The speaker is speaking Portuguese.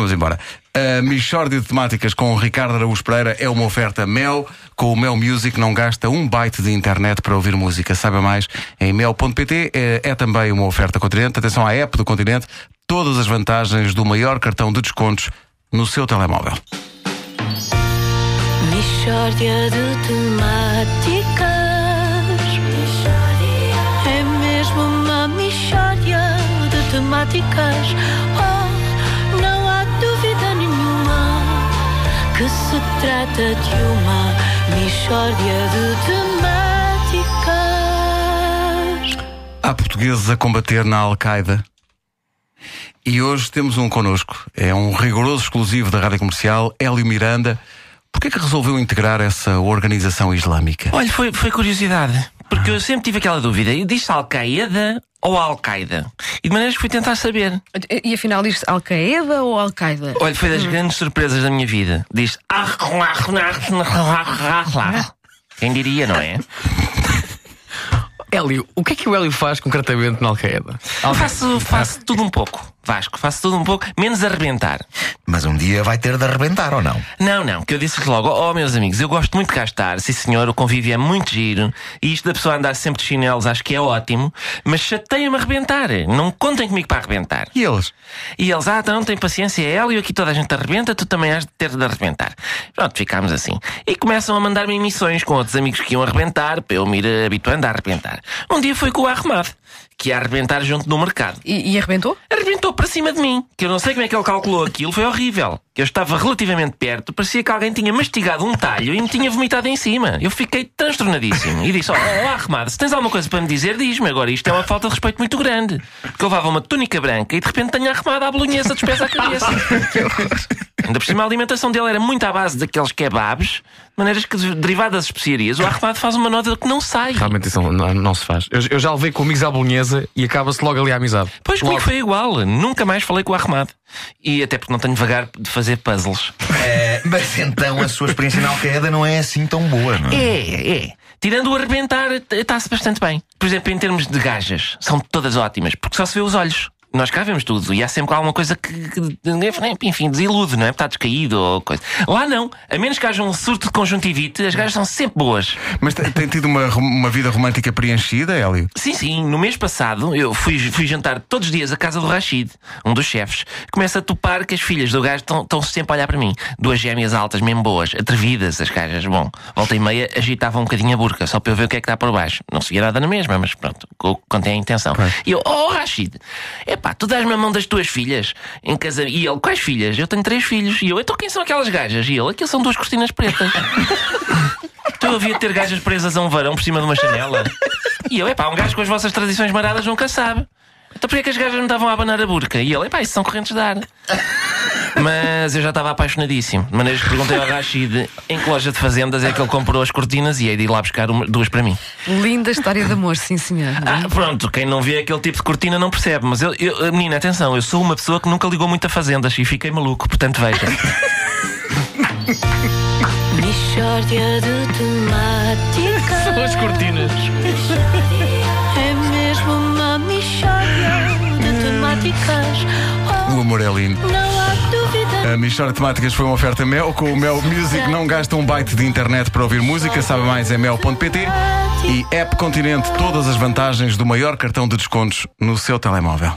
Vamos embora. A Michórdia de Temáticas com o Ricardo Araújo Pereira é uma oferta Mel. Com o Mel Music não gasta um byte de internet para ouvir música. Saiba mais em mel.pt. É, é também uma oferta Continente. Atenção à app do Continente. Todas as vantagens do maior cartão de descontos no seu telemóvel. Mishória de temáticas É mesmo uma mishória de temáticas trata de uma mishória de temáticas Há portugueses a combater na Al-Qaeda. E hoje temos um connosco. É um rigoroso exclusivo da Rádio Comercial, Hélio Miranda. Porquê é que resolveu integrar essa organização islâmica? Olha, foi, foi curiosidade. Porque eu sempre tive aquela dúvida. Diz-se Al-Qaeda ou Al-Qaeda? E de maneiras que fui tentar saber. E afinal diz Al-Qaeda ou Al-Qaeda? Olha, foi das grandes surpresas da minha vida. Diz Quem diria, não é? Hélio, o que é que o Hélio faz concretamente na Al-Qaeda? Faço, faço tudo um pouco. Vasco, faço tudo um pouco, menos arrebentar. Mas um dia vai ter de arrebentar ou não? Não, não, que eu disse logo, oh meus amigos, eu gosto muito de cá estar, sim senhor, o convívio é muito giro, e isto da pessoa andar sempre de chinelos acho que é ótimo, mas chateia-me arrebentar. Não contem comigo para arrebentar. E eles? E eles, ah, então não tem paciência, é Hélio, aqui toda a gente arrebenta, tu também has de ter de arrebentar. Pronto, ficámos assim. E começam a mandar-me emissões com outros amigos que iam arrebentar, para eu me ir habituando a arrebentar. Um dia foi com o Ahmad, que ia arrebentar junto no mercado. E, e arrebentou? Arrebentou para cima de mim, que eu não sei como é que ele calculou aquilo, foi horrível. Eu estava relativamente perto, parecia que alguém tinha mastigado um talho e me tinha vomitado em cima. Eu fiquei transtornadíssimo e disse: Oh, oh Arremado, se tens alguma coisa para me dizer, diz-me. Agora isto é uma falta de respeito muito grande. Porque eu levava uma túnica branca e de repente tenho arremado à bolonhesa dos pés à cabeça. Ainda por cima a alimentação dele era muito à base daqueles kebabs, de maneiras que, derivado das especiarias, o Arremado faz uma nota que não sai. Realmente isso não, não se faz. Eu, eu já levei com amigos à bolonhesa e acaba-se logo ali a amizade. Pois comigo foi igual, nunca mais falei com o Arremado. E até porque não tenho vagar de fazer puzzles. É, mas então a sua experiência na Al-Qaeda não é assim tão boa, não é? É, é. Tirando o arrebentar, está-se bastante bem. Por exemplo, em termos de gajas, são todas ótimas, porque só se vê os olhos. Nós cá vemos tudo e há sempre alguma coisa que, que enfim, desilude, não é? Está descaído ou coisa. Lá não. A menos que haja um surto de conjuntivite, as gajas são sempre boas. Mas tem, tido uma, uma vida romântica preenchida, Hélio? Sim, sim. No mês passado eu fui, fui jantar todos os dias à casa do Rashid, um dos chefes. Começa a topar que as filhas do gajo estão, sempre a olhar para mim. Duas gêmeas altas, mesmo boas, atrevidas, as gajas. Bom, volta e meia agitavam um bocadinho a burca, só para eu ver o que é que está por baixo. Não se via nada na mesma, mas pronto, contém a intenção. Claro. E eu, oh Rashid, é pá, tu dás-me a mão das tuas filhas em casa. E ele, quais filhas? Eu tenho três filhos. E eu, então quem são aquelas gajas? E ele, aquilo são duas cortinas pretas. eu havia ter gajas presas a um varão por cima de uma janela. E eu, é pá, um gajo com as vossas tradições maradas nunca sabe. Então porquê é que as gajas me estavam a abanar a burca? E ele, é pá, isso são correntes de ar. Mas eu já estava apaixonadíssimo. De maneira que perguntei ao Rashid em que loja de fazendas é que ele comprou as cortinas e hei de ir lá buscar uma, duas para mim. Linda história de amor, sim, senhor. Ah, pronto, quem não vê aquele tipo de cortina não percebe. Mas eu, eu, menina, atenção, eu sou uma pessoa que nunca ligou muito a fazendas e fiquei maluco, portanto veja. Mishória de temáticas. São as cortinas. É mesmo uma mishória de temáticas. O amor é lindo. não há dúvida. A Michórdia de Temáticas foi uma oferta Mel. Com o Mel Music não gasta um byte de internet para ouvir música. Sabe mais em mel.pt. E App Continente, todas as vantagens do maior cartão de descontos no seu telemóvel.